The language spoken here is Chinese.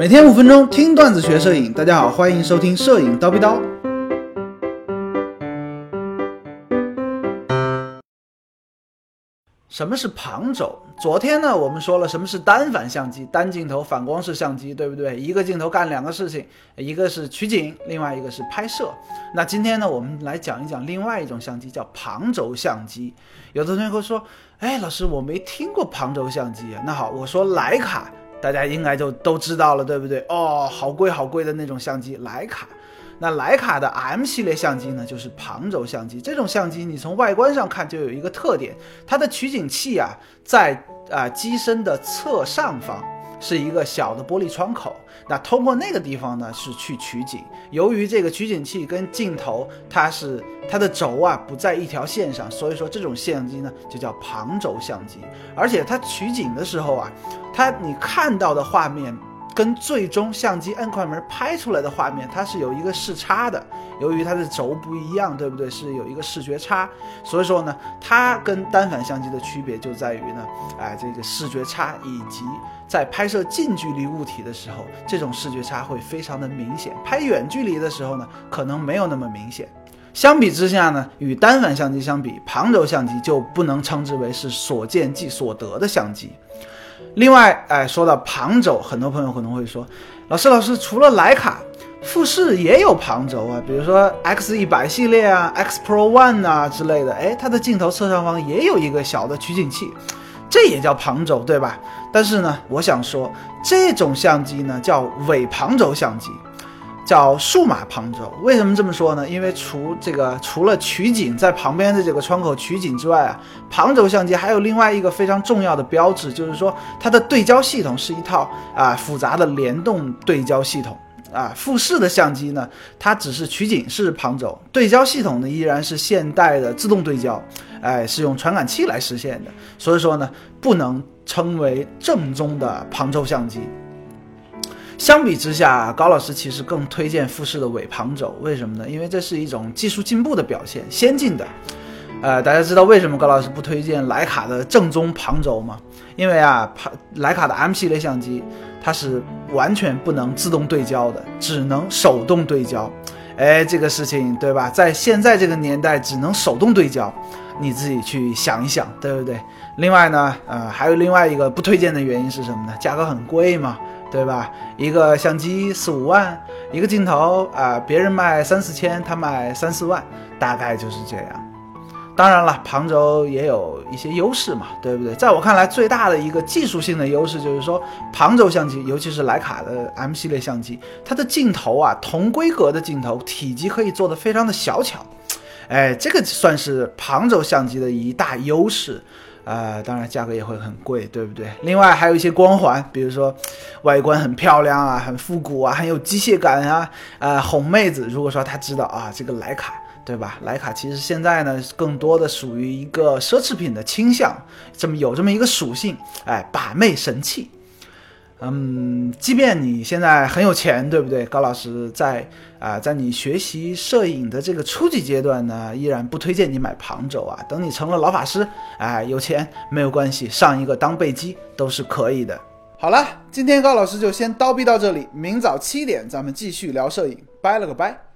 每天五分钟听段子学摄影，大家好，欢迎收听摄影叨逼叨。什么是旁轴？昨天呢，我们说了什么是单反相机，单镜头反光式相机，对不对？一个镜头干两个事情，一个是取景，另外一个是拍摄。那今天呢，我们来讲一讲另外一种相机，叫旁轴相机。有的同学会说，哎，老师，我没听过旁轴相机。那好，我说徕卡，大家应该就都知道了，对不对？哦，好贵好贵的那种相机，徕卡。那徕卡的 M 系列相机呢，就是旁轴相机。这种相机你从外观上看就有一个特点，它的取景器啊，在啊机身的侧上方是一个小的玻璃窗口。那通过那个地方呢，是去取景。由于这个取景器跟镜头它是它的轴啊不在一条线上，所以说这种相机呢就叫旁轴相机。而且它取景的时候啊，它你看到的画面。跟最终相机摁快门拍出来的画面，它是有一个视差的。由于它的轴不一样，对不对？是有一个视觉差。所以说呢，它跟单反相机的区别就在于呢，哎，这个视觉差以及在拍摄近距离物体的时候，这种视觉差会非常的明显。拍远距离的时候呢，可能没有那么明显。相比之下呢，与单反相机相比，旁轴相机就不能称之为是所见即所得的相机。另外，哎，说到旁轴，很多朋友可能会说，老师，老师，除了徕卡，富士也有旁轴啊，比如说 X 一百系列啊，X Pro One 啊之类的，哎，它的镜头侧上方也有一个小的取景器，这也叫旁轴，对吧？但是呢，我想说，这种相机呢叫伪旁轴相机。叫数码旁轴，为什么这么说呢？因为除这个除了取景在旁边的这个窗口取景之外啊，旁轴相机还有另外一个非常重要的标志，就是说它的对焦系统是一套啊复杂的联动对焦系统啊。富士的相机呢，它只是取景是旁轴，对焦系统呢依然是现代的自动对焦，哎，是用传感器来实现的，所以说呢，不能称为正宗的旁轴相机。相比之下，高老师其实更推荐富士的伪旁轴，为什么呢？因为这是一种技术进步的表现，先进的。呃，大家知道为什么高老师不推荐徕卡的正宗旁轴吗？因为啊，旁徕卡的 M 系列相机它是完全不能自动对焦的，只能手动对焦。哎，这个事情对吧？在现在这个年代，只能手动对焦，你自己去想一想，对不对？另外呢，呃，还有另外一个不推荐的原因是什么呢？价格很贵嘛。对吧？一个相机四五万，一个镜头啊，别人卖三四千，他卖三四万，大概就是这样。当然了，旁轴也有一些优势嘛，对不对？在我看来，最大的一个技术性的优势就是说，旁轴相机，尤其是徕卡的 M 系列相机，它的镜头啊，同规格的镜头体积可以做得非常的小巧，哎，这个算是旁轴相机的一大优势。呃，当然价格也会很贵，对不对？另外还有一些光环，比如说外观很漂亮啊，很复古啊，很有机械感啊。呃，哄妹子，如果说她知道啊，这个徕卡，对吧？徕卡其实现在呢，更多的属于一个奢侈品的倾向，这么有这么一个属性，哎，把妹神器。嗯，即便你现在很有钱，对不对？高老师在啊，在你学习摄影的这个初级阶段呢，依然不推荐你买旁轴啊。等你成了老法师，哎，有钱没有关系，上一个当备机都是可以的。好了，今天高老师就先叨逼到这里，明早七点咱们继续聊摄影，拜了个拜。